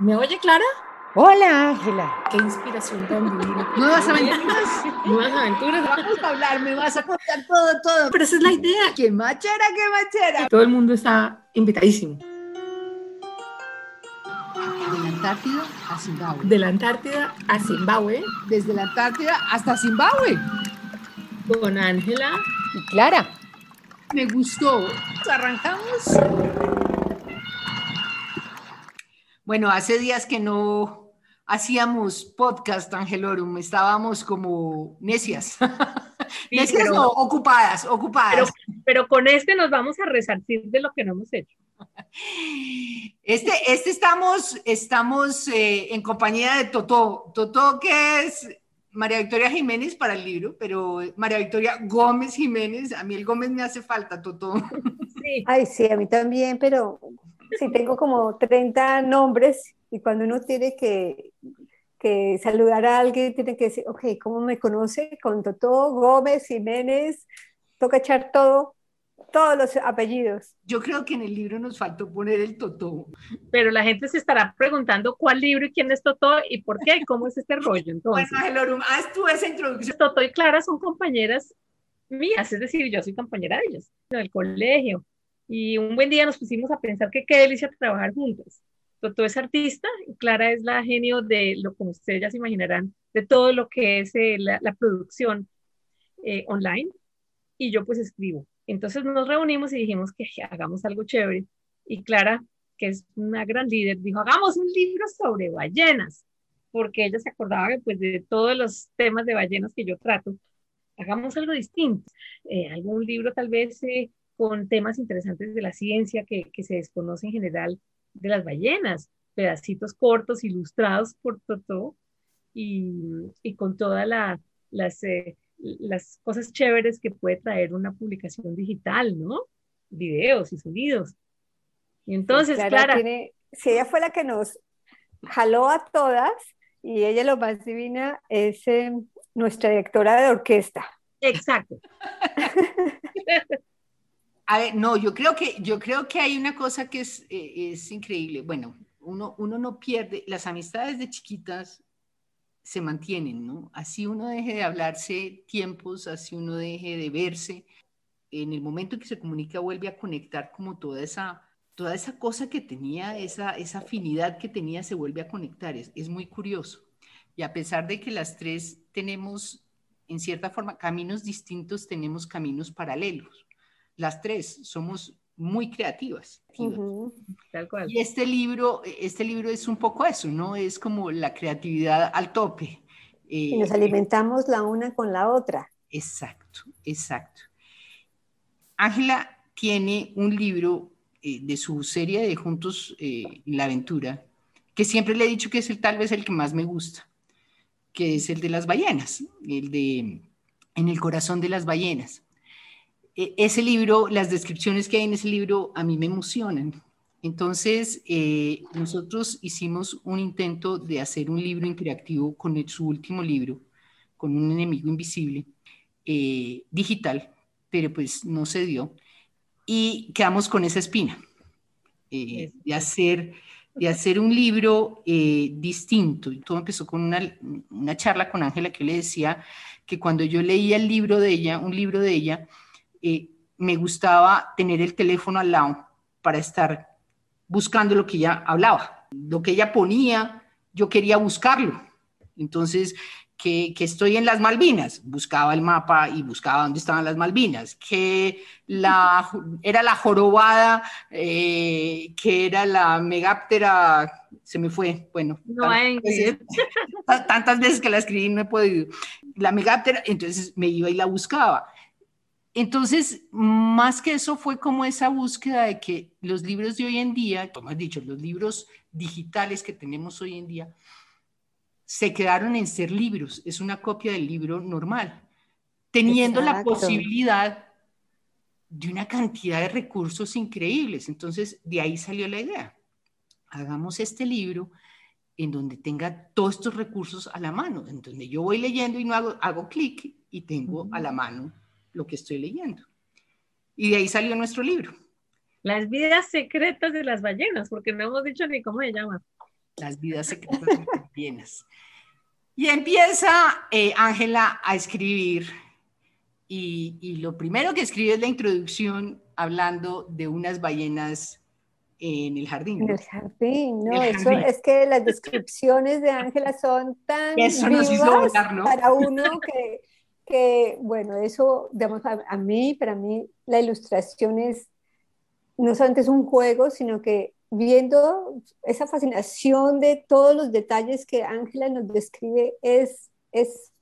¿Me oye, Clara? Hola, Ángela. Qué inspiración tan divina. Nuevas aventuras. Nuevas aventuras. Vamos a hablar, me vas a contar todo, todo. Pero esa es la idea. ¡Qué machera, qué machera! Todo el mundo está invitadísimo. De la Antártida a Zimbabue. De la Antártida a Zimbabue. Desde la Antártida hasta Zimbabue. Con Ángela. Y Clara. Me gustó. Arrancamos. Bueno, hace días que no hacíamos podcast, Angelorum, estábamos como necias. Sí, necias pero- no, ocupadas, ocupadas. Pero con este nos vamos a resarcir de lo que no hemos hecho. Este, este estamos, estamos eh, en compañía de Totó. Totó, que es María Victoria Jiménez para el libro, pero María Victoria Gómez Jiménez, a mí el Gómez me hace falta, Totó. Sí. Ay, sí, a mí también, pero sí tengo como 30 nombres y cuando uno tiene que, que saludar a alguien, tiene que decir, ok, ¿cómo me conoce? Con Totó, Gómez, Jiménez, toca echar todo, todos los apellidos. Yo creo que en el libro nos faltó poner el Totó. Pero la gente se estará preguntando cuál libro y quién es Totó y por qué y cómo es este rollo. Entonces, Bueno, Angelorum, haz tú esa introducción. Totó y Clara son compañeras mías, es decir, yo soy compañera de ellas en el colegio. Y un buen día nos pusimos a pensar que qué delicia trabajar juntas. Totó es artista y Clara es la genio de lo como ustedes ya se imaginarán, de todo lo que es eh, la, la producción eh, online. Y yo pues escribo. Entonces nos reunimos y dijimos que hagamos algo chévere. Y Clara, que es una gran líder, dijo, hagamos un libro sobre ballenas, porque ella se acordaba pues, de todos los temas de ballenas que yo trato. Hagamos algo distinto, eh, algún libro tal vez eh, con temas interesantes de la ciencia que, que se desconoce en general de las ballenas, pedacitos cortos, ilustrados por Totó y, y con todas la, las, eh, las cosas chéveres que puede traer una publicación digital, ¿no? Videos y sonidos. Y entonces, Clara, tiene, si ella fue la que nos jaló a todas y ella lo más divina es eh, nuestra directora de orquesta. exacto. A ver, no, yo creo que, yo creo que hay una cosa que es, eh, es increíble. Bueno, uno, uno no pierde, las amistades de chiquitas se mantienen, ¿no? Así uno deje de hablarse tiempos, así uno deje de verse. En el momento en que se comunica vuelve a conectar como toda esa, toda esa cosa que tenía, esa, esa afinidad que tenía, se vuelve a conectar. Es, es muy curioso. Y a pesar de que las tres tenemos, en cierta forma, caminos distintos, tenemos caminos paralelos. Las tres somos muy creativas. Ujú. Tal cual. Y este libro, este libro es un poco eso, ¿no? Es como la creatividad al tope. Y Eh, nos alimentamos la una con la otra. Exacto, exacto. Ángela tiene un libro eh, de su serie de Juntos eh, en la Aventura, que siempre le he dicho que es el, tal vez el que más me gusta, que es el de las ballenas, el de En el corazón de las ballenas. E- ese libro, las descripciones que hay en ese libro a mí me emocionan. Entonces, eh, nosotros hicimos un intento de hacer un libro interactivo con el- su último libro, con un enemigo invisible, eh, digital, pero pues no se dio. Y quedamos con esa espina eh, de, hacer, de hacer un libro eh, distinto. Y todo empezó con una, una charla con Ángela que le decía que cuando yo leía el libro de ella, un libro de ella, eh, me gustaba tener el teléfono al lado para estar buscando lo que ella hablaba, lo que ella ponía, yo quería buscarlo. Entonces, que, que estoy en las Malvinas, buscaba el mapa y buscaba dónde estaban las Malvinas, que la, era la jorobada, eh, que era la megáptera, se me fue, bueno, No tantas veces- ta- tantas veces que la escribí no he podido. La megáptera, entonces me iba y la buscaba. Entonces, más que eso fue como esa búsqueda de que los libros de hoy en día, como has dicho, los libros digitales que tenemos hoy en día, se quedaron en ser libros, es una copia del libro normal, teniendo la posibilidad de una cantidad de recursos increíbles. Entonces, de ahí salió la idea. Hagamos este libro en donde tenga todos estos recursos a la mano, en donde yo voy leyendo y no hago, hago clic y tengo a la mano lo que estoy leyendo. Y de ahí salió nuestro libro. Las vidas secretas de las ballenas, porque no hemos dicho ni cómo se llama. las vidas secretas de las ballenas. Y empieza eh, Ángela a escribir y, y, lo primero que escribe es la introducción hablando de unas ballenas en el jardín. En el jardín, no, eso es que las descripciones de Ángela son tan eso nos hizo volar, ¿no? para uno que, que, bueno, eso, digamos, a, a, mí, para mí, la ilustración es no solamente es un juego, sino que viendo esa fascinación de todos los detalles que Ángela nos describe, es, es,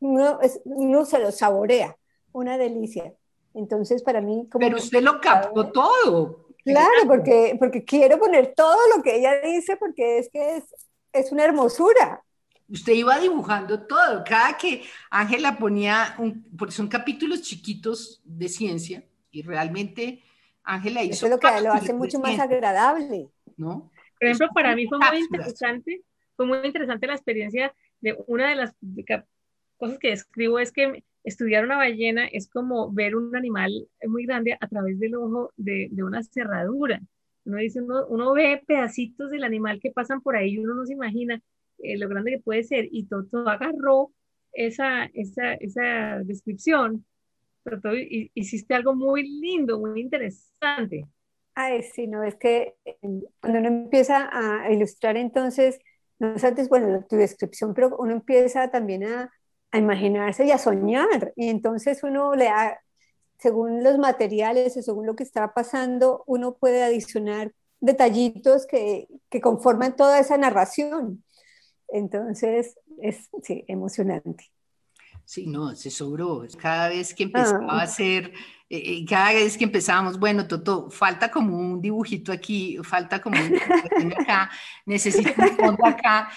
uno, es, uno se lo saborea, una delicia. Entonces, para mí... Como Pero usted lo captó todo. Claro, porque, porque quiero poner todo lo que ella dice, porque es que es, es una hermosura. Usted iba dibujando todo. Cada que Ángela ponía, un, porque son capítulos chiquitos de ciencia, y realmente Ángela hizo. Eso es lo que lo hace mucho más agradable. ¿No? Por ejemplo, para mí fue muy interesante, fue muy interesante la experiencia de una de las cosas que describo es que estudiar una ballena es como ver un animal muy grande a través del ojo de, de una cerradura. Uno dice, uno, uno, ve pedacitos del animal que pasan por ahí y uno no se imagina eh, lo grande que puede ser. Y Toto agarró esa, esa, esa descripción tú hiciste algo muy lindo, muy interesante. Ay, sí, no, es que em, cuando uno empieza a ilustrar, entonces, no es antes, bueno, tu descripción, pero uno empieza también a, a imaginarse y a soñar, y entonces uno le da, según los materiales o según lo que está pasando, uno puede adicionar detallitos que, que conforman toda esa narración. Entonces, es sí, emocionante. Sí, no, se sobró. Cada vez que empezaba ah. a hacer, eh, cada vez que empezábamos, bueno, Toto, falta como un dibujito aquí, falta como un dibujito acá, necesito un fondo acá.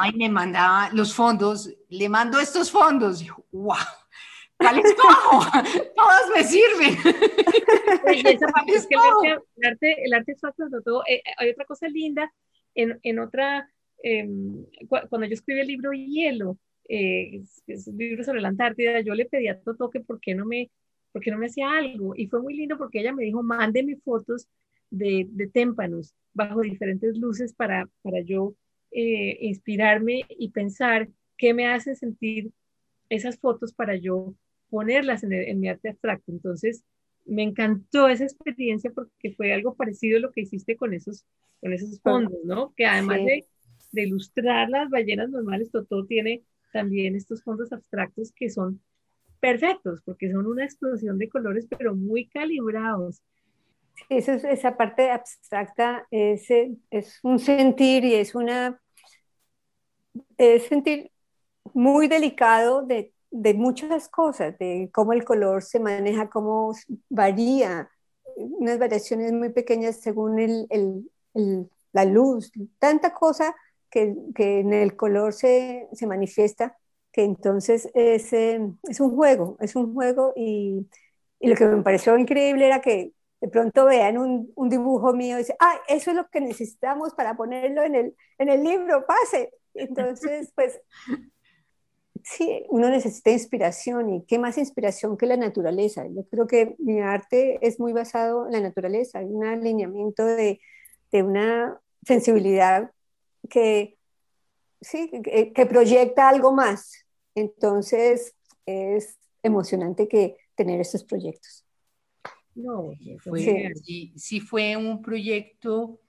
Ay, me mandaba los fondos, le mando estos fondos. Y yo, wow, ¿cuáles cojo? Todos me sirven. Y esa parte es que el arte, el arte, el arte abstracto, Toto, eh, hay otra cosa linda en, en otra, eh, cuando yo escribí el libro Hielo, eh, es un libro sobre la Antártida, yo le pedí a Toto que por qué no me, por qué no me hacía algo. Y fue muy lindo porque ella me dijo, mándeme fotos de, de témpanos bajo diferentes luces para, para yo eh, inspirarme y pensar qué me hacen sentir esas fotos para yo ponerlas en, el, en mi arte abstracto. Entonces, me encantó esa experiencia porque fue algo parecido a lo que hiciste con esos, con esos fondos, ¿no? Que además sí. de, de, ilustrar las ballenas normales, Toto tiene también estos fondos abstractos que son perfectos, porque son una explosión de colores, pero muy calibrados. Eso es, esa parte abstracta es, es un sentir y es una es sentir muy delicado de, de, muchas cosas, de cómo el color se maneja, cómo varía, unas variaciones muy pequeñas según el, el, el, la luz, tanta cosa que, que en el color se, se, manifiesta, que entonces es, eh, es, un juego, es un juego y, y, lo que me pareció increíble era que de pronto vean un, un dibujo mío y dicen, ah, eso es lo que necesitamos para ponerlo en el, en el libro, pase. Entonces, pues, sí, uno necesita inspiración y qué más inspiración que la naturaleza. Yo creo que mi arte es muy basado en la naturaleza, hay un alineamiento de, de una sensibilidad que, sí, que, que, proyecta algo más. Entonces, es emocionante que tener estos proyectos. No, fue, sí. Sí, sí fue un proyecto,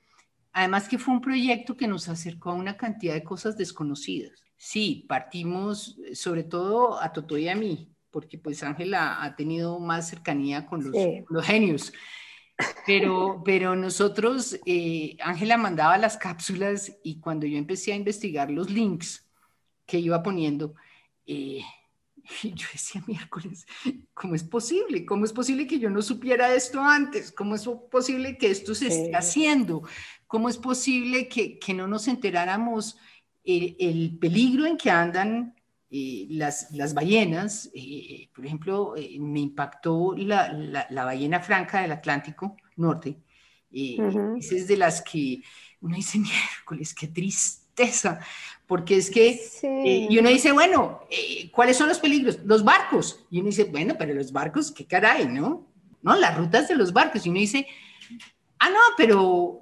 además que fue un proyecto que nos acercó a una cantidad de cosas desconocidas. Sí, partimos sobre todo a Toto y a mí, porque pues Ángela ha tenido más cercanía con los, sí. los genios. Pero, pero nosotros, eh, Ángela mandaba las cápsulas y cuando yo empecé a investigar los links que iba poniendo, eh, yo decía, miércoles, ¿cómo es posible? ¿Cómo es posible que yo no supiera esto antes? ¿Cómo es posible que esto se esté haciendo? ¿Cómo es posible que, que no nos enteráramos el, el, peligro en que andan eh, las, las, ballenas? Eh, por ejemplo, eh, me impactó la, la, la, ballena franca del Atlántico Norte. Uh -huh. Esa es de las que uno dice, miércoles, qué tristeza, porque es que, sí. eh, y uno dice, bueno, eh, ¿cuáles son los peligros? Los barcos. Y uno dice, bueno, pero los barcos, qué caray, ¿no? No, las rutas de los barcos. Y uno dice, ah, no, pero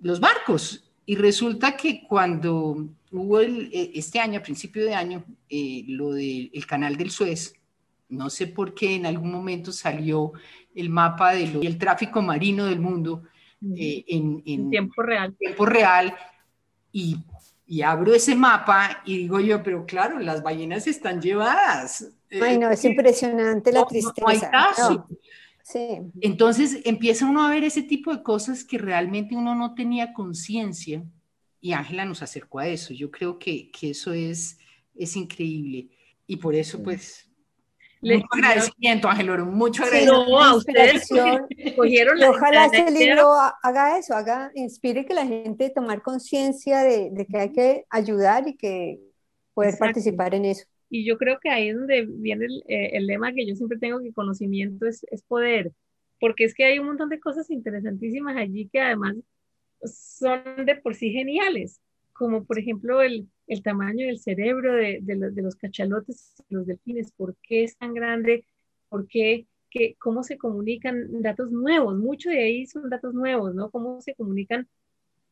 los barcos. Y resulta que cuando hubo el, eh, este año, a principio de año, eh, lo del canal del Suez, no sé por qué en algún momento salió el mapa del tráfico marino del mundo eh, en, en, tiempo real. Tiempo real y, y, abro ese mapa y digo yo, pero claro, las ballenas están llevadas. Ay, no, es impresionante la tristeza. No, hay caso. Sí. Entonces empieza uno a ver ese tipo de cosas que realmente uno no tenía conciencia y Ángela nos acercó a eso. Yo creo que, que eso es, es increíble y por eso pues mucho agradecimiento, Ángel Oro, mucho agradecimiento. No, a ustedes cogieron la Ojalá este libro haga eso, haga, inspire que la gente tomar conciencia de, de, que hay que ayudar y que poder participar en eso. Y yo creo que ahí es donde viene el, eh, el, lema que yo siempre tengo, que conocimiento es, es poder, porque es que hay un montón de cosas interesantísimas allí que además son de por sí geniales, como por ejemplo el, el tamaño del cerebro de, de, los, de, los, cachalotes, los delfines, por qué es tan grande, por qué, que, cómo se comunican datos nuevos, mucho de ahí son datos nuevos, ¿no? Cómo se comunican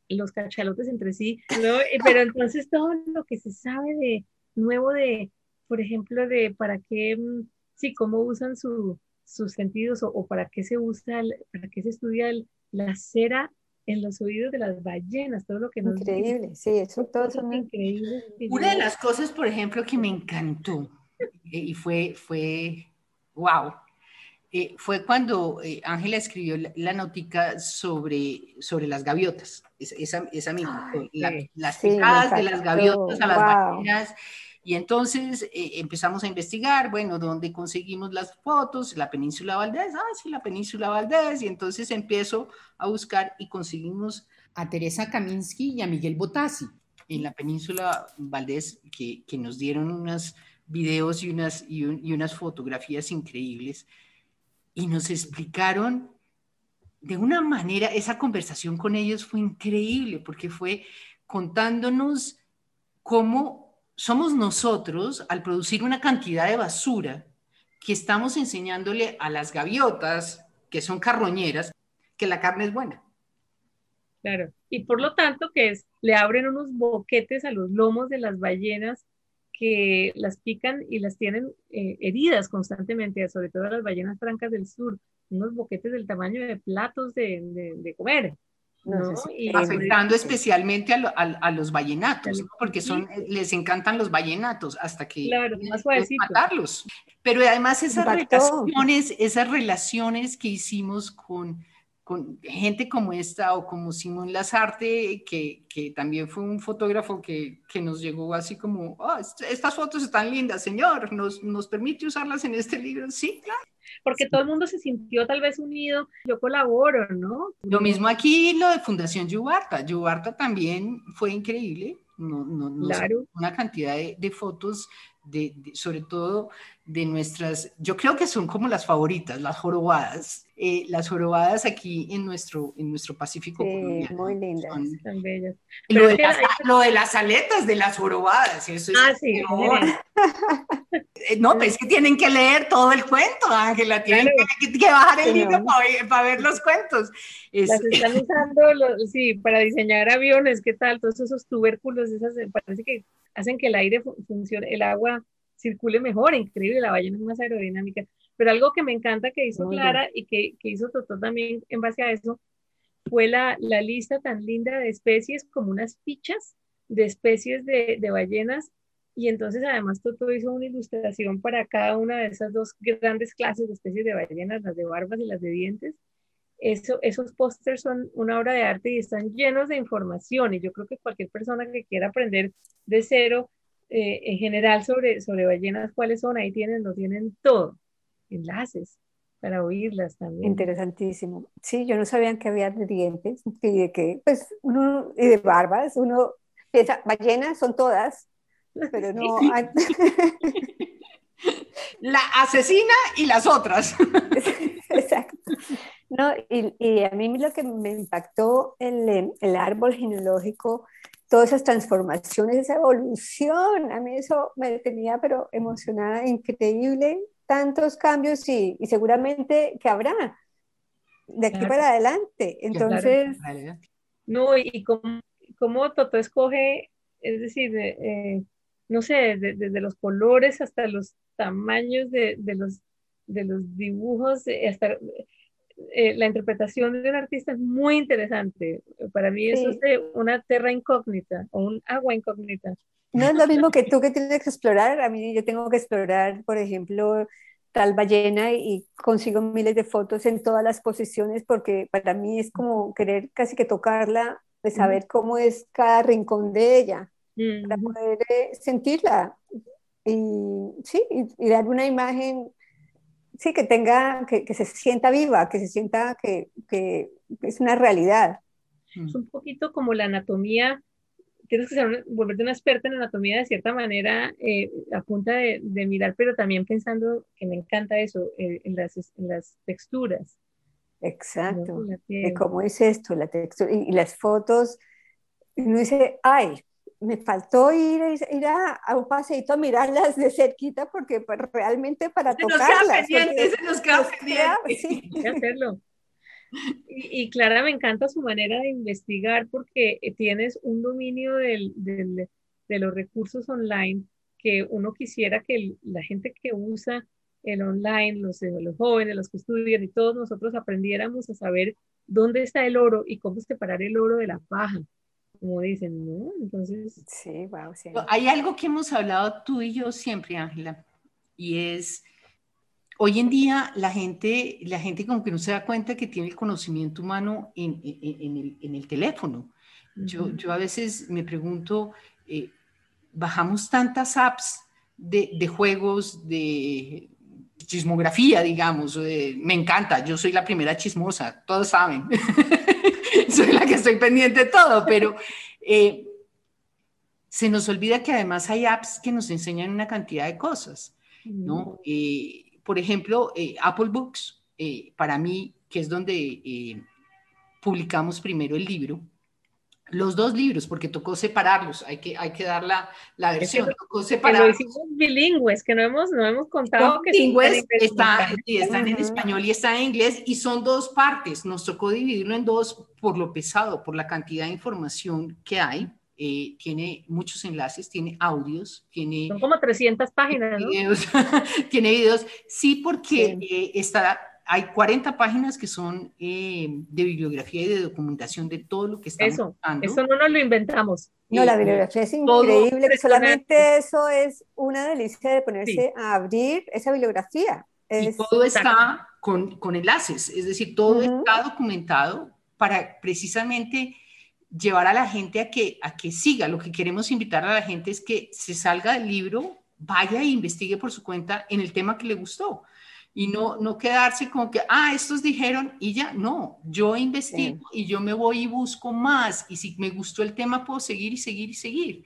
los cachalotes entre sí, ¿no? Pero entonces todo lo que se sabe de nuevo de, por ejemplo, de para qué, mm, sí, cómo usan su, sus sentidos o, o, para qué se usa, para qué se estudia el, la cera en los oídos de las ballenas, todo lo que nos Increíble, sí, eso todo son increíble. Una de las cosas, por ejemplo, que me encantó eh, y fue, fue, wow, eh, fue cuando eh, Ángela escribió la, la, notica sobre, sobre las gaviotas, esa, esa misma, la, las sí, picadas de las gaviotas a las wow. ballenas y entonces eh, empezamos a investigar, bueno, ¿dónde conseguimos las fotos? La península Valdés, ah, sí, la península Valdés. Y entonces empiezo a buscar y conseguimos a Teresa Kaminsky y a Miguel Botassi en la península Valdés, que, que nos dieron unos videos y unas, y, un, y unas fotografías increíbles. Y nos explicaron de una manera, esa conversación con ellos fue increíble, porque fue contándonos cómo somos nosotros, al producir una cantidad de basura, que estamos enseñándole a las gaviotas, que son carroñeras, que la carne es buena. Claro, y por lo tanto que es, le abren unos boquetes a los lomos de las ballenas que las pican y las tienen eh, heridas constantemente, sobre todo las ballenas francas del sur, unos boquetes del tamaño de platos de, de comer. ¿No? Y afectando especialmente a, lo, a, a, los vallenatos, ¿no? porque son, les encantan los vallenatos hasta que claro, más matarlos. Pero además esas relaciones, esas relaciones que hicimos con, con gente como esta o como Simón Lazarte, que, que también fue un fotógrafo que, que nos llegó así como, oh, estas fotos están lindas, señor, ¿nos, ¿nos permite usarlas en este libro? Sí, claro porque todo el mundo se sintió tal vez unido, yo colaboro, ¿no? Lo mismo aquí, lo de Fundación Yubarta, Yubarta también fue increíble, no, no, no claro. una cantidad de, de fotos, de, de, sobre todo de nuestras, yo creo que son como las favoritas, las jorobadas, eh, las jorobadas aquí en nuestro, en nuestro Pacífico sí, colombiano. Muy lindas, son, tan bellas. Lo de, las, lo de, las, aletas de las jorobadas, eso ah, es sí, no, pues es que tienen que leer todo el cuento, Ángela, tienen claro. que, que, bajar el sí, libro no. para, para, ver los cuentos. Es, las están usando, los, sí, para diseñar aviones, ¿qué tal? Todos esos tubérculos, esas, parece que hacen que el aire funcione, el agua circule mejor, increíble, la ballena es más aerodinámica. Pero algo que me encanta que hizo Clara y que, que hizo Totó también en base a eso fue la, la, lista tan linda de especies, como unas fichas de especies de, de ballenas. Y entonces además Toto hizo una ilustración para cada una de esas dos grandes clases de especies de ballenas, las de barbas y las de dientes. Eso, esos pósters son una obra de arte y están llenos de información. Y yo creo que cualquier persona que quiera aprender de cero eh, en general sobre, sobre ballenas, cuáles son, ahí tienen, lo tienen todo, enlaces para oírlas también. Interesantísimo. Sí, yo no sabía que había de dientes y de que, pues, uno, y de barbas, uno piensa, ballenas son todas, pero no. Hay... La asesina y las otras. Exacto. No, y, y, a mí lo que me impactó el, el árbol genealógico todas esas transformaciones, esa evolución, a mí eso me tenía pero emocionada, increíble, tantos cambios y, y seguramente que habrá de aquí claro. para adelante. Entonces... Claro. No, y cómo, cómo Toto escoge, es decir, eh, no sé, desde los colores hasta los tamaños de, los, de los dibujos, eh, hasta eh, la interpretación de un artista es muy interesante. Para mí eso es una tierra incógnita o un agua incógnita. No es lo mismo que tú que tienes que explorar. A mí yo tengo que explorar, por ejemplo, tal ballena y consigo miles de fotos en todas las posiciones porque para mí es como querer casi que tocarla, de saber cómo es cada rincón de ella, para poder eh, sentirla y, sí, y, dar una imagen sí, que tenga, que, que, se sienta viva, que se sienta que, que, es una realidad. Es un poquito como la anatomía tienes que ser, volverte una experta en anatomía de cierta manera eh, a punta de, de, mirar, pero también pensando que me encanta eso, eh, en, las, en, las, texturas. Exacto. Cómo es esto, la textura y, las fotos. Uno dice, ay, me faltó ir, ir a, a, un paseito a mirarlas de cerquita porque pues, realmente para se tocarlas. se nos queda pendiente. Sí. hacerlo. Y, Clara me encanta su manera de investigar porque tienes un dominio del, del, de los recursos online que uno quisiera que la gente que usa el online, los, eh, los jóvenes, los que estudian y todos nosotros aprendiéramos a saber dónde está el oro y cómo separar el oro de la paja, como dicen, ¿no? Entonces... Sí, wow, sí. Hay algo que hemos hablado tú y yo siempre, Ángela, y es hoy en día la gente, la gente como que no se da cuenta que tiene el conocimiento humano en, el, teléfono. yo, yo, a veces me pregunto, eh, bajamos tantas apps de, juegos, de chismografía, digamos, me encanta, yo soy la primera chismosa, todos saben, soy la que estoy pendiente de todo, pero... Eh, se nos olvida que además hay apps que nos enseñan una cantidad de cosas, ¿no? por ejemplo, eh, Apple Books, eh, para mí, que es donde eh, publicamos primero el libro, los dos libros, porque tocó separarlos, hay que, hay que dar la, la versión, tocó separarlos. hicimos bilingües, que no hemos, no hemos contado que bilingües están, están en español y están en inglés, y son dos partes, nos tocó dividirlo en dos por lo pesado, por la cantidad de información que hay. Eh, tiene muchos enlaces, tiene audios, tiene... Son como 300 páginas, ¿no? Videos, tiene videos, sí, porque eh, está, hay 40 páginas que son eh, de bibliografía y de documentación de todo lo que estamos Eso, eso no nos lo inventamos. No, la bibliografía es increíble, solamente eso es una delicia de ponerse a abrir esa bibliografía. y todo está con, con, enlaces, es decir, todo está documentado para precisamente llevar a la gente a que, a que siga. Lo que queremos invitar a la gente es que se salga del libro, vaya e investigue por su cuenta en el tema que le gustó. Y no, no quedarse como que, ah, estos dijeron y ya, no, yo investigo y yo me voy y busco más. Y si me gustó el tema, puedo seguir y seguir y seguir.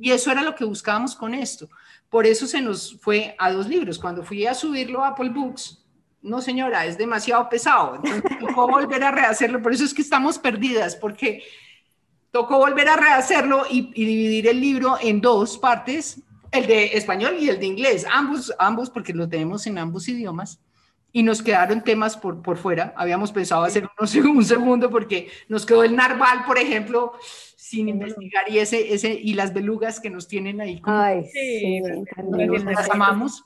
Y eso era lo que buscábamos con esto. Por eso se nos fue a dos libros. Cuando fui a subirlo a Apple Books, no señora, es demasiado pesado, entonces tocó volver a rehacerlo, por eso es que estamos perdidas, porque tocó volver a rehacerlo y, dividir el libro en dos partes, el de español y el de inglés, ambos, ambos porque lo tenemos en ambos idiomas, y nos quedaron temas por, por fuera, habíamos pensado hacer un segundo porque nos quedó el narval, por ejemplo, sin investigar y ese, ese y las belugas que nos tienen ahí como Ay, sí, las amamos.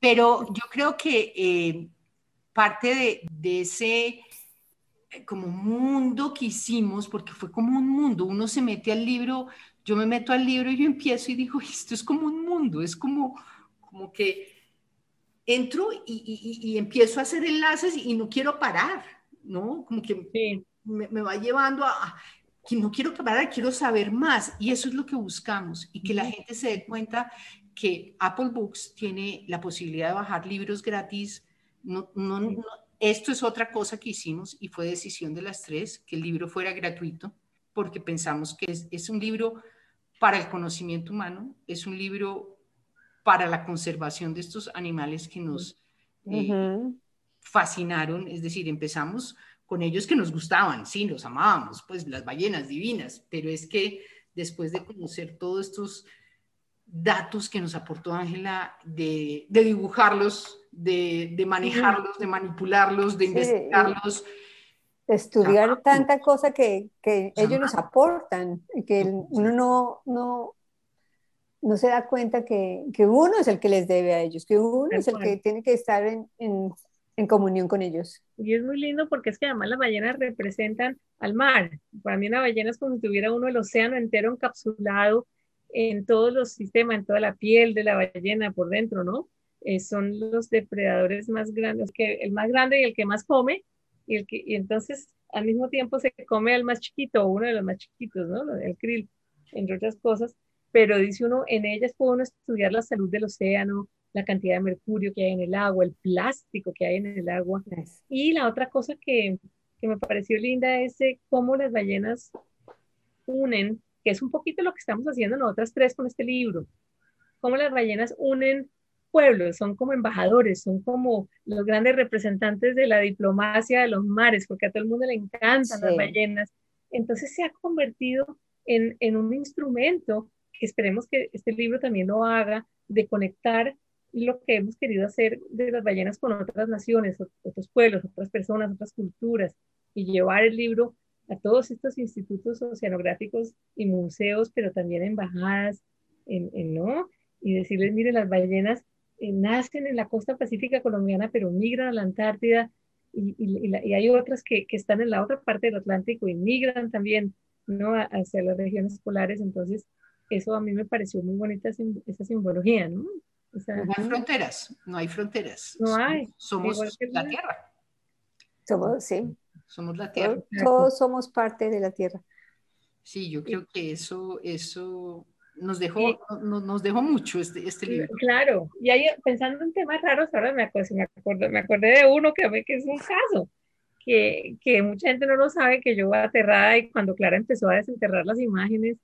pero yo creo que eh, parte de, ese eh, como mundo que hicimos, porque fue como un mundo, uno se mete al libro, yo me meto al libro y yo empiezo y digo, esto es como un mundo, es como, como que entro y, empiezo a hacer enlaces y no quiero parar, ¿no? Como que me, va llevando a, que no quiero parar, quiero saber más y eso es lo que buscamos y que la gente se dé cuenta que Apple Books tiene la posibilidad de bajar libros gratis. No, no, esto es otra cosa que hicimos y fue decisión de las tres, que el libro fuera gratuito, porque pensamos que es, es un libro para el conocimiento humano, es un libro para la conservación de estos animales que nos eh, fascinaron, es decir, empezamos con ellos que nos gustaban, sí, los amábamos, pues las ballenas divinas, pero es que después de conocer todos estos datos que nos aportó Ángela de, dibujarlos, de, manejarlos, de manipularlos, de investigarlos. Estudiar tanta cosa que, que ellos nos aportan y que uno no, no, no se da cuenta que, que, uno es el que les debe a ellos, que uno es el que tiene que estar en, en, en, comunión con ellos. Y es muy lindo porque es que además las ballenas representan al mar. Para mí una ballena es como si tuviera uno el océano entero encapsulado en todos los sistemas, en toda la piel de la ballena por dentro, ¿no? Eh, son los depredadores más grandes, que el más grande y el que más come, y, el que, y entonces al mismo tiempo se come al más chiquito, uno de los más chiquitos, ¿no? El krill, entre otras cosas, pero dice uno, en ellas puede uno estudiar la salud del océano, la cantidad de mercurio que hay en el agua, el plástico que hay en el agua. Y la otra cosa que, que me pareció linda es cómo las ballenas unen, que es un poquito lo que estamos haciendo nosotras tres con este libro, cómo las ballenas unen pueblos, son como embajadores, son como los grandes representantes de la diplomacia de los mares, porque a todo el mundo le encantan las ballenas. Entonces se ha convertido en, en un instrumento que esperemos que este libro también lo haga, de conectar lo que hemos querido hacer de las ballenas con otras naciones, otros pueblos, otras personas, otras culturas, y llevar el libro a todos estos institutos oceanográficos y museos, pero también embajadas, en, en, ¿no? Y decirles, mire, las ballenas eh, nacen en la costa pacífica colombiana, pero migran a la Antártida y, y, hay otras que, que, están en la otra parte del Atlántico y migran también ¿no? hacia las regiones polares. Entonces, eso a mí me pareció muy bonita esa simbología, ¿no? O sea, no hay fronteras, no hay fronteras. No hay. Somos la Tierra. Somos, sí. Somos la Tierra. Todos, somos parte de la Tierra. Sí, yo creo que eso, eso nos dejó, nos, dejó mucho este, este libro. Claro, y ahí pensando en temas raros, ahora me acordé, me acordé de uno que, que es un caso, que, que mucha gente no lo sabe, que yo aterrada y cuando Clara empezó a desenterrar las imágenes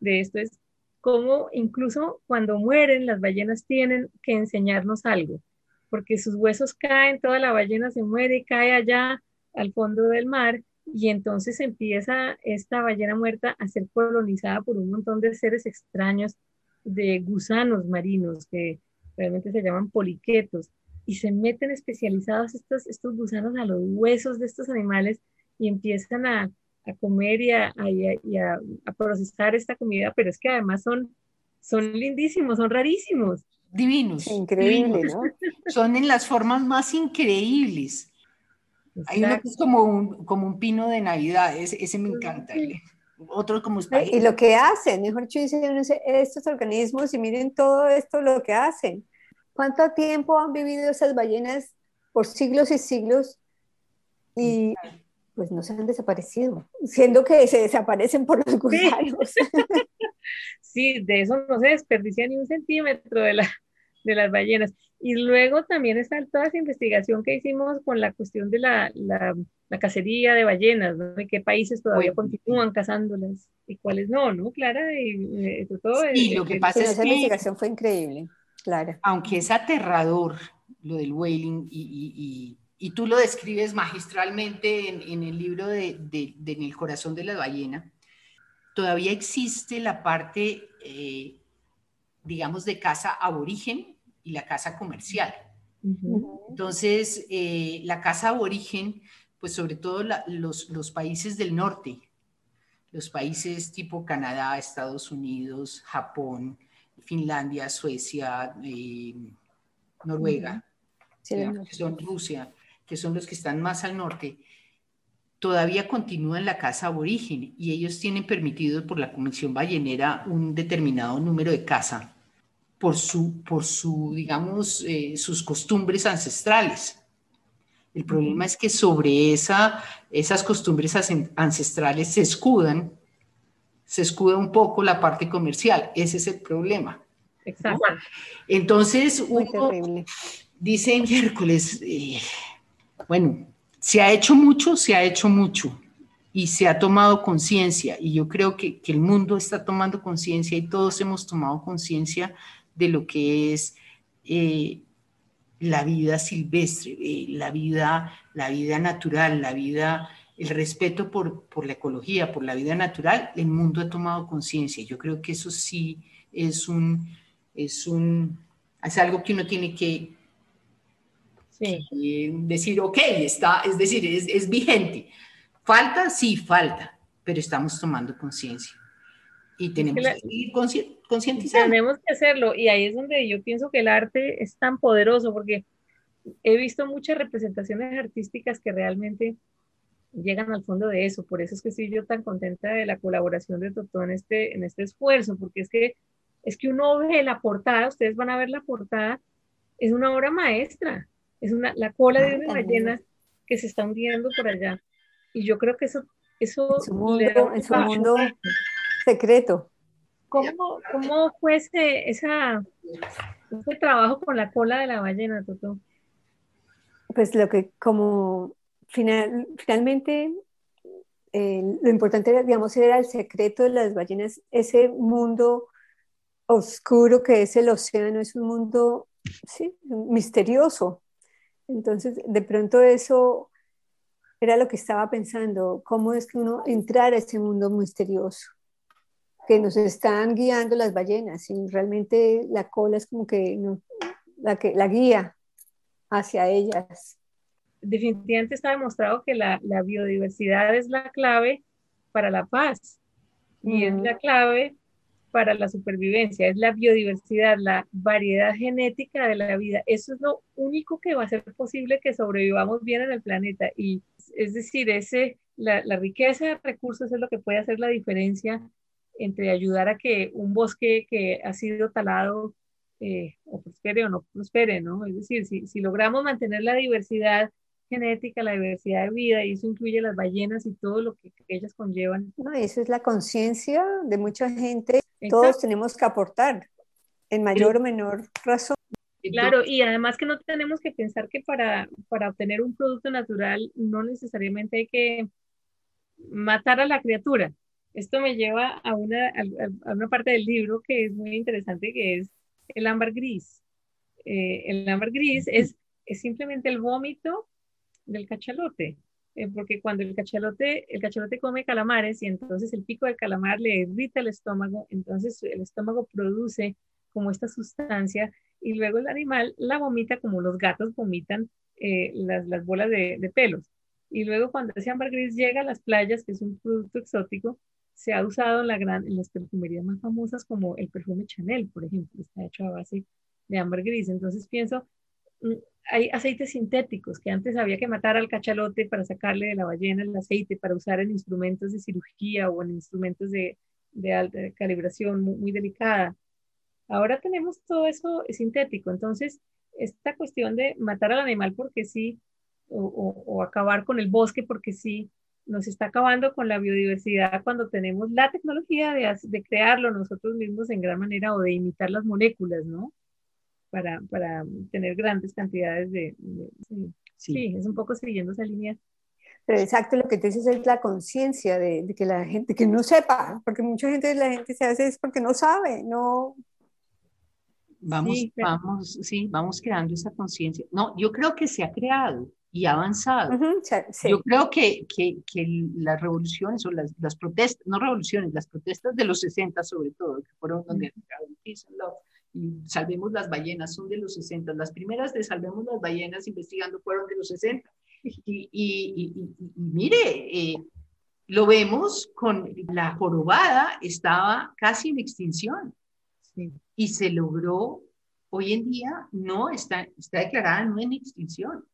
de esto es como incluso cuando mueren las ballenas tienen que enseñarnos algo, porque sus huesos caen, toda la ballena se muere y cae allá al fondo del mar y entonces empieza esta ballena muerta a ser colonizada por un montón de seres extraños, de gusanos marinos que realmente se llaman poliquetos, y se meten especializados estos, estos gusanos a los huesos de estos animales y empiezan a, a comer y, a, y, a, a, procesar esta comida, pero es que además son, son lindísimos, son rarísimos. Divinos. Increíbles, ¿no? Son en las formas más increíbles. Hay uno que es como un, como un pino de Navidad, ese, ese me encanta. Otro como Y lo que hacen, mejor dicho, dicen estos organismos y miren todo esto lo que hacen. ¿Cuánto tiempo han vivido esas ballenas por siglos y siglos? Y pues no se han desaparecido, siendo que se desaparecen por los gusanos. Sí, de eso no se desperdicia ni un centímetro de, la, de las ballenas. Y luego también está toda esa investigación que hicimos con la cuestión de la, la, cacería de ballenas, ¿no? De qué países todavía continúan cazándolas y cuáles no, ¿no, Clara? Y, todo sí, lo que pasa es esa que... investigación fue increíble, Clara. Aunque es aterrador lo del whaling y, y, y tú lo describes magistralmente en, en el libro de, de, de, En el corazón de la ballena, todavía existe la parte, eh, digamos, de caza aborigen y la casa comercial. Entonces, eh, la casa aborigen, pues sobre todo los, los, países del norte, los países tipo Canadá, Estados Unidos, Japón, Finlandia, Suecia, eh, Noruega, que son Rusia, que son los que están más al norte, todavía continúan la casa aborigen y ellos tienen permitido por la Comisión Ballenera un determinado número de casa por su, por su digamos, eh, sus costumbres ancestrales. El problema es que sobre esa, esas costumbres ancestrales se escudan, se escuda un poco la parte comercial. Ese es el problema. Exacto. Entonces, uno dice miércoles, eh, bueno, se ha hecho mucho, se ha hecho mucho y se ha tomado conciencia y yo creo que, que, el mundo está tomando conciencia y todos hemos tomado conciencia de lo que es eh, la vida silvestre, eh, la, vida, la vida natural, la vida, el respeto por, por, la ecología, por la vida natural, el mundo ha tomado conciencia. Yo creo que eso sí es un, es un, es algo que uno tiene que, sí. decir, ok, está, es decir, es, es vigente. Falta, sí, falta, pero estamos tomando conciencia. Y tenemos que, seguir concientizando. Tenemos que hacerlo. Y ahí es donde yo pienso que el arte es tan poderoso, porque he visto muchas representaciones artísticas que realmente llegan al fondo de eso. Por eso es que estoy yo tan contenta de la colaboración de Totó en este, en este esfuerzo, porque es que, es que uno ve la portada, ustedes van a ver la portada, es una obra maestra, es una, la cola de una ballena que se está hundiendo por allá. Y yo creo que eso... eso en su mundo, en su mundo secreto. ¿Cómo, cómo fue ese, esa, ese trabajo con la cola de la ballena, Totó? Pues lo que como final, finalmente eh, lo importante era, digamos, era el secreto de las ballenas, ese mundo oscuro que es el océano, es un mundo sí, misterioso. Entonces, de pronto eso era lo que estaba pensando, cómo es que uno entrar a ese mundo misterioso, que nos están guiando las ballenas y realmente la cola es como que la, que, la guía hacia ellas. Definitivamente está demostrado que la, la biodiversidad es la clave para la paz y es la clave para la supervivencia, es la biodiversidad, la variedad genética de la vida. Eso es lo único que va a hacer posible que sobrevivamos bien en el planeta. Y es decir, ese, la, la riqueza de recursos es lo que puede hacer la diferencia entre ayudar a que un bosque que ha sido talado eh, o prospere o no prospere, ¿no? Es decir, si, si, logramos mantener la diversidad genética, la diversidad de vida, y eso incluye las ballenas y todo lo que, ellas conllevan. No, eso es la conciencia de mucha gente. Todos tenemos que aportar, en mayor o menor razón. Claro, y además que no tenemos que pensar que para, para obtener un producto natural no necesariamente hay que matar a la criatura. Esto me lleva a una, a, una parte del libro que es muy interesante, que es el ámbar gris. Eh, el ámbar gris es, es simplemente el vómito del cachalote, eh, porque cuando el cachalote, el cachalote come calamares y entonces el pico del calamar le irrita el estómago, entonces el estómago produce como esta sustancia y luego el animal la vomita como los gatos vomitan eh, las, las, bolas de, de, pelos. Y luego cuando ese ámbar gris llega a las playas, que es un producto exótico, se ha usado en, las perfumerías más famosas como el perfume Chanel, por ejemplo, está hecho a base de ámbar gris. Entonces pienso, mm, hay aceites sintéticos que antes había que matar al cachalote para sacarle de la ballena el aceite para usar en instrumentos de cirugía o en instrumentos de, alta calibración muy, delicada. Ahora tenemos todo eso sintético. Entonces, esta cuestión de matar al animal porque sí, o acabar con el bosque porque sí, nos está acabando con la biodiversidad cuando tenemos la tecnología de, de crearlo nosotros mismos en gran manera o de imitar las moléculas, ¿no? Para, para tener grandes cantidades de... sí. Sí. es un poco siguiendo esa línea. Pero exacto, lo que te dices es la conciencia de, de, que la gente, que no sepa, porque mucha gente, la gente se hace es porque no sabe, no... Vamos, sí, vamos, sí, vamos creando esa conciencia. No, yo creo que se ha creado, y avanzado. Uh -huh, sí. Yo creo que, que, que, las revoluciones o las, las, protestas, no revoluciones, las protestas de los 60 sobre todo, que fueron donde y Salvemos las ballenas, son de los 60. Las primeras de Salvemos las ballenas investigando fueron de los 60. Y, y, y, y mire, eh, lo vemos con la jorobada, estaba casi en extinción. Sí. Y se logró, hoy en día no, está, está declarada no en extinción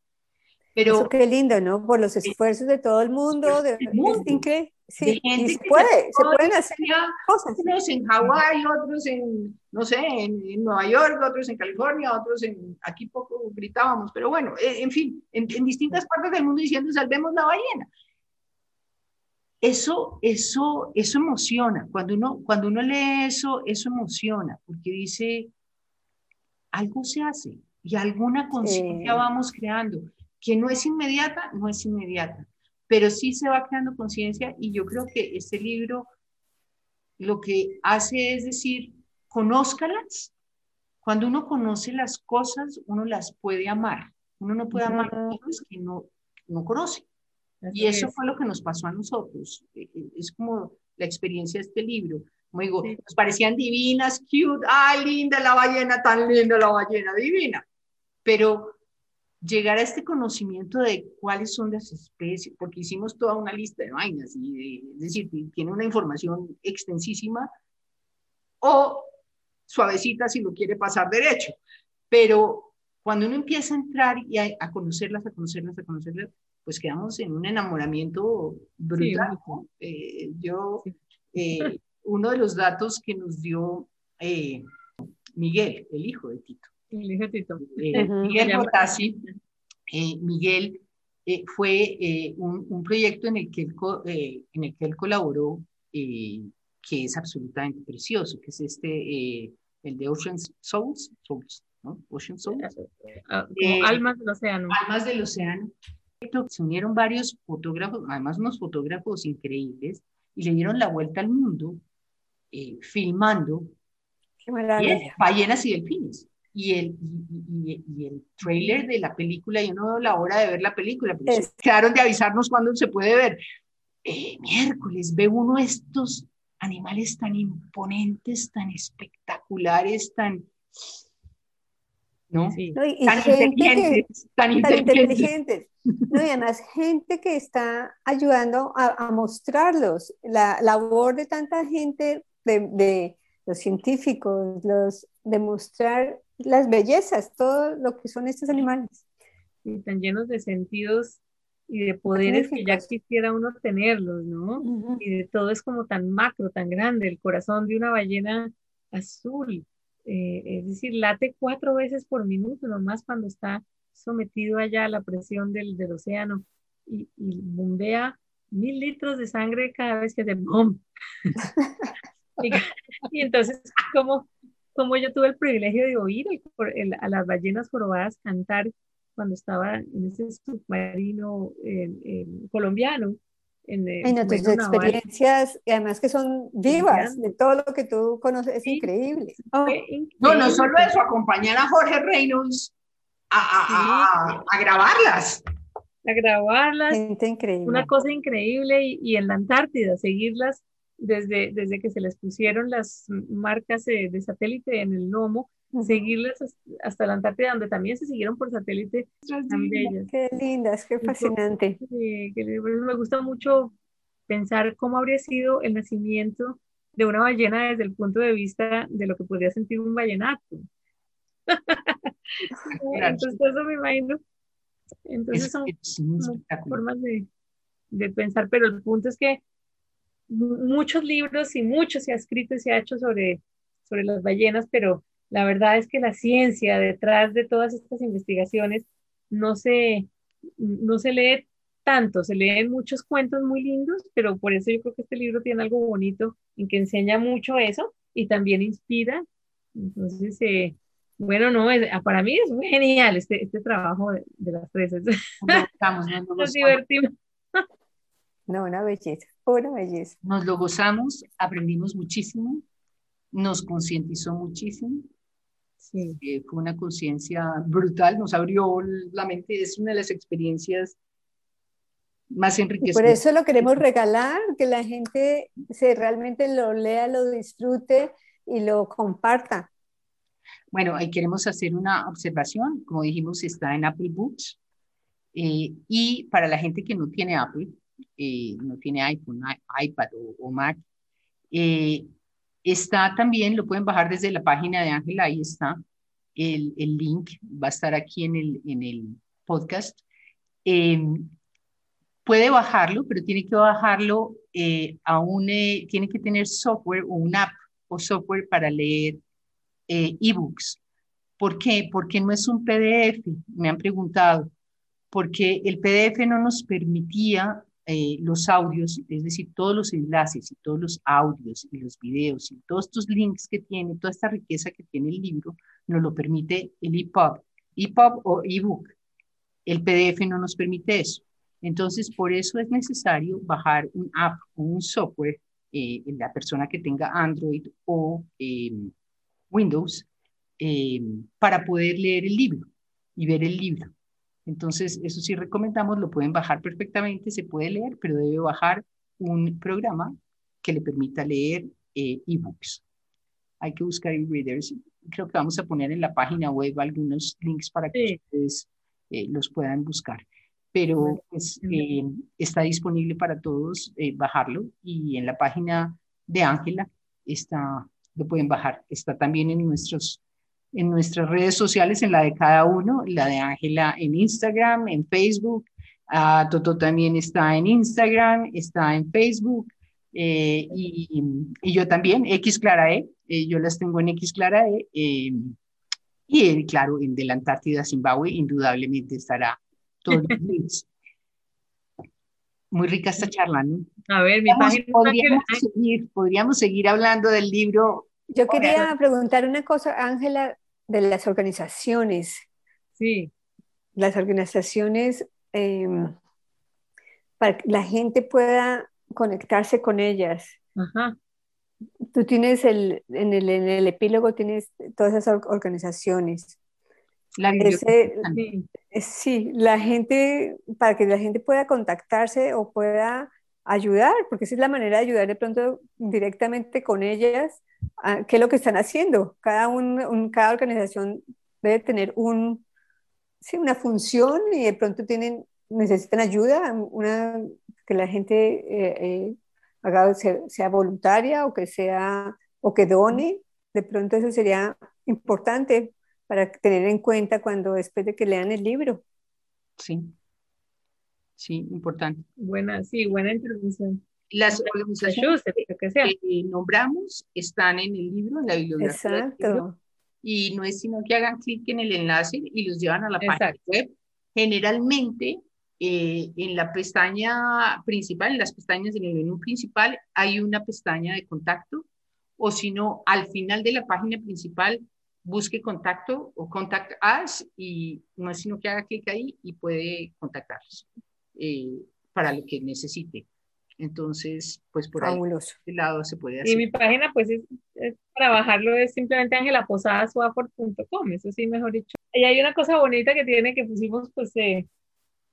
pero, Eso qué lindo, ¿no? Por los esfuerzos de todo el mundo, de, mundo, de sí, y se puede, se pueden hacer cosas. Unos en Hawái, otros en, no sé, en, en, Nueva York, otros en California, otros en, aquí poco gritábamos, pero bueno, eh, en fin, en, en distintas partes del mundo diciendo salvemos la ballena. Eso, eso, eso emociona. Cuando uno, cuando uno lee eso, eso emociona, porque dice, algo se hace y alguna conciencia eh, vamos creando que no es inmediata, no es inmediata, pero sí se va creando conciencia y yo creo que este libro lo que hace es decir, conózcalas. Cuando uno conoce las cosas, uno las puede amar. Uno no puede amar cosas que no, no conoce. Así y eso es. fue lo que nos pasó a nosotros. E, e, es como la experiencia de este libro. Como digo, sí. nos parecían divinas, cute, ay, linda la ballena, tan linda la ballena, divina. Pero llegar a este conocimiento de cuáles son las especies, porque hicimos toda una lista de vainas, y de- es decir, tiene una información extensísima, o suavecita si lo quiere pasar derecho. Pero cuando uno empieza a entrar y a, a conocerlas, a conocerlas, a conocerlas, pues quedamos en un enamoramiento brutal. Eh, yo, eh, uno de los datos que nos dio eh, Miguel, el hijo de Tito, El Tito. eh. Miguel Botasi, eh, Miguel eh, fue eh, un, un proyecto en el que él, co- eh, en el que él colaboró, eh, que es absolutamente precioso, que es este, eh, el de Ocean Souls, Souls, ¿no? Ocean Souls, Ah, como Eh, almas del océano. Almas del Océano. Se unieron varios fotógrafos, además unos fotógrafos increíbles, y le dieron la vuelta al mundo eh, filmando Qué ballenas y delfines. Y el, y, y- y el trailer de la película, yo no veo la hora de ver la película, pero Es- se quedaron de avisarnos cuándo se puede ver. Eh, miércoles, ve uno de estos animales tan imponentes, tan espectaculares, tan... ¿No? Sí. ¿no? Y, Tan que, inteligentes, tan tan inteligentes. inteligentes. No, y además gente que está ayudando a, a mostrarlos. La labor de tanta gente, de, de los científicos, los, de mostrar las bellezas, todo lo que son estos animales. y tan llenos de sentidos y de poderes que ya quisiera uno tenerlos, ¿no? Y de todo es como tan macro, tan grande, el corazón de una ballena azul, eh, es decir, late cuatro veces por minuto, nomás cuando está sometido allá a la presión del, del océano y, y bombea mil litros de sangre cada vez que hace ¡bum! y, y entonces, como, como yo tuve el privilegio de oír el- el- a las ballenas jorobadas cantar cuando estaba en ese submarino eh, eh, colombiano. En, el Ay, no, tus experiencias, y además que son vivas, de todo lo que tú conoces, es Sí. increíble. Oh, Fue No, no increíble. solo eso, acompañar a Jorge Reynolds a, a- a- a grabarlas. A grabarlas, gente increíble. una cosa increíble y, y en la Antártida, seguirlas desde, desde que se les pusieron las marcas eh, de satélite en el lomo, Ujú. seguirlas hasta, la Antártida, donde también se siguieron por satélite bellas. Qué lindas, qué fascinante. Sí, que me gusta mucho pensar cómo habría sido el nacimiento de una ballena desde el punto de vista de lo que podría sentir un ballenato. Entonces, eso me imagino. Entonces, Es, son es formas de, de pensar, pero el punto es que muchos libros y mucho se ha escrito y se ha hecho sobre, sobre las ballenas, pero la verdad es que la ciencia detrás de todas estas investigaciones no se, no se lee tanto, se leen muchos cuentos muy lindos, pero por eso yo creo que este libro tiene algo bonito en que enseña mucho eso y también inspira. Entonces, eh, bueno, no, es- ah, para mí es muy genial este, este trabajo de, de las tres. Es- Nos gozamos. divertimos. No, una belleza, una belleza. Nos lo gozamos, aprendimos muchísimo, nos concientizó muchísimo, Sí, eh, fue una conciencia brutal, nos abrió la mente, es una de las experiencias más Y por eso lo queremos regalar, que la gente se realmente lo lea, lo disfrute y lo comparta. Bueno, ahí queremos hacer una observación, como dijimos, está en Apple Books, eh, y para la gente que no tiene Apple, eh, no tiene iPhone, iPad o, Mac, eh, está también, lo pueden bajar desde la página de Ángela, ahí está, el, link va a estar aquí en el, podcast. Eh, puede bajarlo, pero tiene que bajarlo eh, a un, eh, tiene que tener software o un app o software para leer ebooks. ¿Por qué? Porque no es un PDF, me han preguntado, porque el PDF no nos permitía eh, los audios, es decir, todos los enlaces y todos los audios y los videos y todos estos links que tiene, toda esta riqueza que tiene el libro, nos lo permite el EPUB, EPUB o ebook. El PDF no nos permite eso. Entonces, por eso es necesario bajar un app o un software, eh, la persona que tenga Android o eh, Windows, eh, para poder leer el libro y ver el libro. Entonces, eso sí recomendamos, lo pueden bajar perfectamente, se puede leer, pero debe bajar un programa que le permita leer eh, ebooks. Hay que buscar e-readers. Creo que vamos a poner en la página web algunos links para que Sí. ustedes eh, los puedan buscar. Pero pues, eh, está disponible para todos eh, bajarlo y en la página de Ángela está, lo pueden bajar. Está también en, nuestros, en nuestras redes sociales, en la de cada uno, la de Ángela en Instagram, en Facebook. Uh, Toto también está en Instagram, está en Facebook. y, y, yo también, X Clara E, yo las tengo en X Clara E. Y claro, en de la Antártida, Zimbabue, indudablemente estará todos los Muy rica esta charla, ¿no? A ver, mi página. Podríamos seguir, podríamos seguir hablando del libro. Yo quería preguntar una cosa, Ángela, de las organizaciones. Sí. Las organizaciones, em, para que la gente pueda conectarse con ellas. Ajá. Tú tienes el en, el, en el epílogo, tienes todas esas organizaciones. La Ese, sí, la gente, para que la gente pueda contactarse o pueda ayudar, porque esa es la manera de ayudar de pronto directamente con ellas, a, qué es lo que están haciendo. Cada, un, cada organización debe tener un, sí, una función y de pronto tienen, necesitan ayuda, una, que la gente eh, eh, haga, sea, voluntaria o que sea o que done, de pronto eso sería importante para tener en cuenta cuando después de que lean el libro. Sí, sí, importante. Buena, sí, buena introducción. Las organizaciones que, nombramos están en el libro, en la bibliografía. Exacto. y no es sino que hagan clic en el enlace y los llevan a la página web. Generalmente eh, en la pestaña principal, en las pestañas del menú principal, hay una pestaña de contacto, o si no, al final de la página principal, busque contacto o contact us y no es sino que haga clic ahí y puede contactarlos eh, para lo que necesite. Entonces, pues por ahí, de lado se puede hacer. Y mi página, pues, es, para bajarlo es simplemente angelaposadaswafford.com, eso sí, mejor dicho. Y hay una cosa bonita que tiene que pusimos, pues, eh,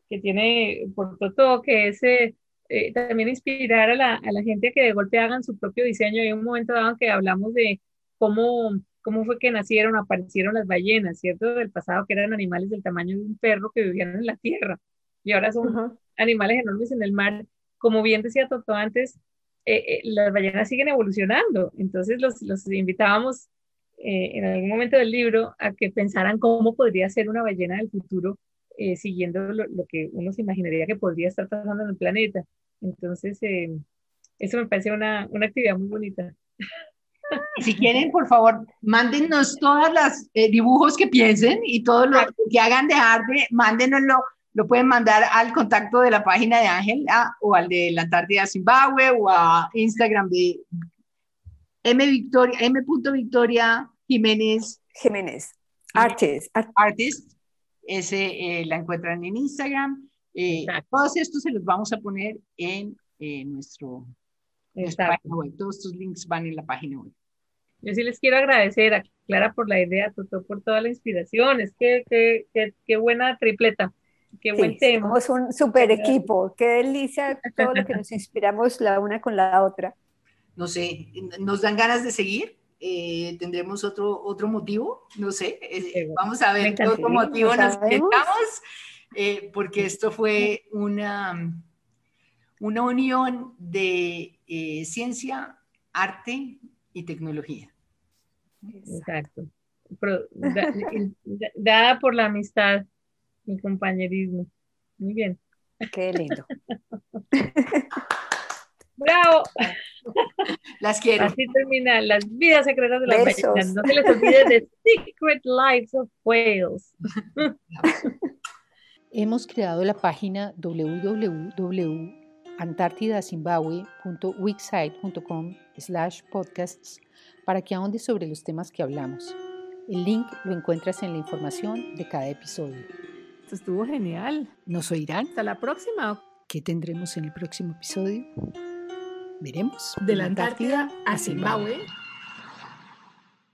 que tiene por todo, que es eh, eh, también inspirar a la, a la, gente que de golpe hagan su propio diseño. Hay un momento dado que hablamos de cómo, cómo fue que nacieron, aparecieron las ballenas, ¿cierto? Del pasado, que eran animales del tamaño de un perro que vivían en la tierra y ahora son animales enormes en el mar. Como bien decía Toto antes, eh, las ballenas siguen evolucionando. Entonces los, los invitábamos en algún momento del libro a que pensaran cómo podría ser una ballena del futuro eh, siguiendo lo, que uno se imaginaría que podría estar pasando en el planeta. Entonces, eh, eso me parece una, una, actividad muy bonita. Si quieren, por favor, mándenos todos los eh, dibujos que piensen y todo lo que hagan de arte, mándenoslo. Lo pueden mandar al contacto de la página de Ángel o al de la Antártida Zimbabue o a Instagram de M. Victoria, M. Victoria Jiménez. Jiménez. Artist. Artist ese eh, la encuentran en Instagram. Eh, todos estos se los vamos a poner en nuestro, página web. Todos estos links van en la página web. Yo sí les quiero agradecer a Clara por la idea, Toto, por toda la inspiración. Es que qué buena tripleta. Qué buen tema. Somos un super equipo. Qué delicia todo lo que nos inspiramos la una con la otra. No sé, ¿nos dan ganas de seguir? Eh, tendremos otro, otro motivo, no sé, eh, vamos a ver qué otro motivo nos inventamos, eh, porque esto fue una, una unión de ciencia, arte y tecnología. Exacto. dada por la amistad y compañerismo. Muy bien. Qué lindo. Bravo. Las quiero. Así termina las vidas secretas de las ballenas. No se les olvide de Secret Lives of Whales. Hemos creado la página www.antarctidazimbabwe.wixsite.com slash podcasts para que ahondes sobre los temas que hablamos. El link lo encuentras en la información de cada episodio. Esto estuvo genial. ¿Nos oirán? Hasta la próxima. ¿Qué tendremos en el próximo episodio? Veremos. De la Antártida a Zimbabue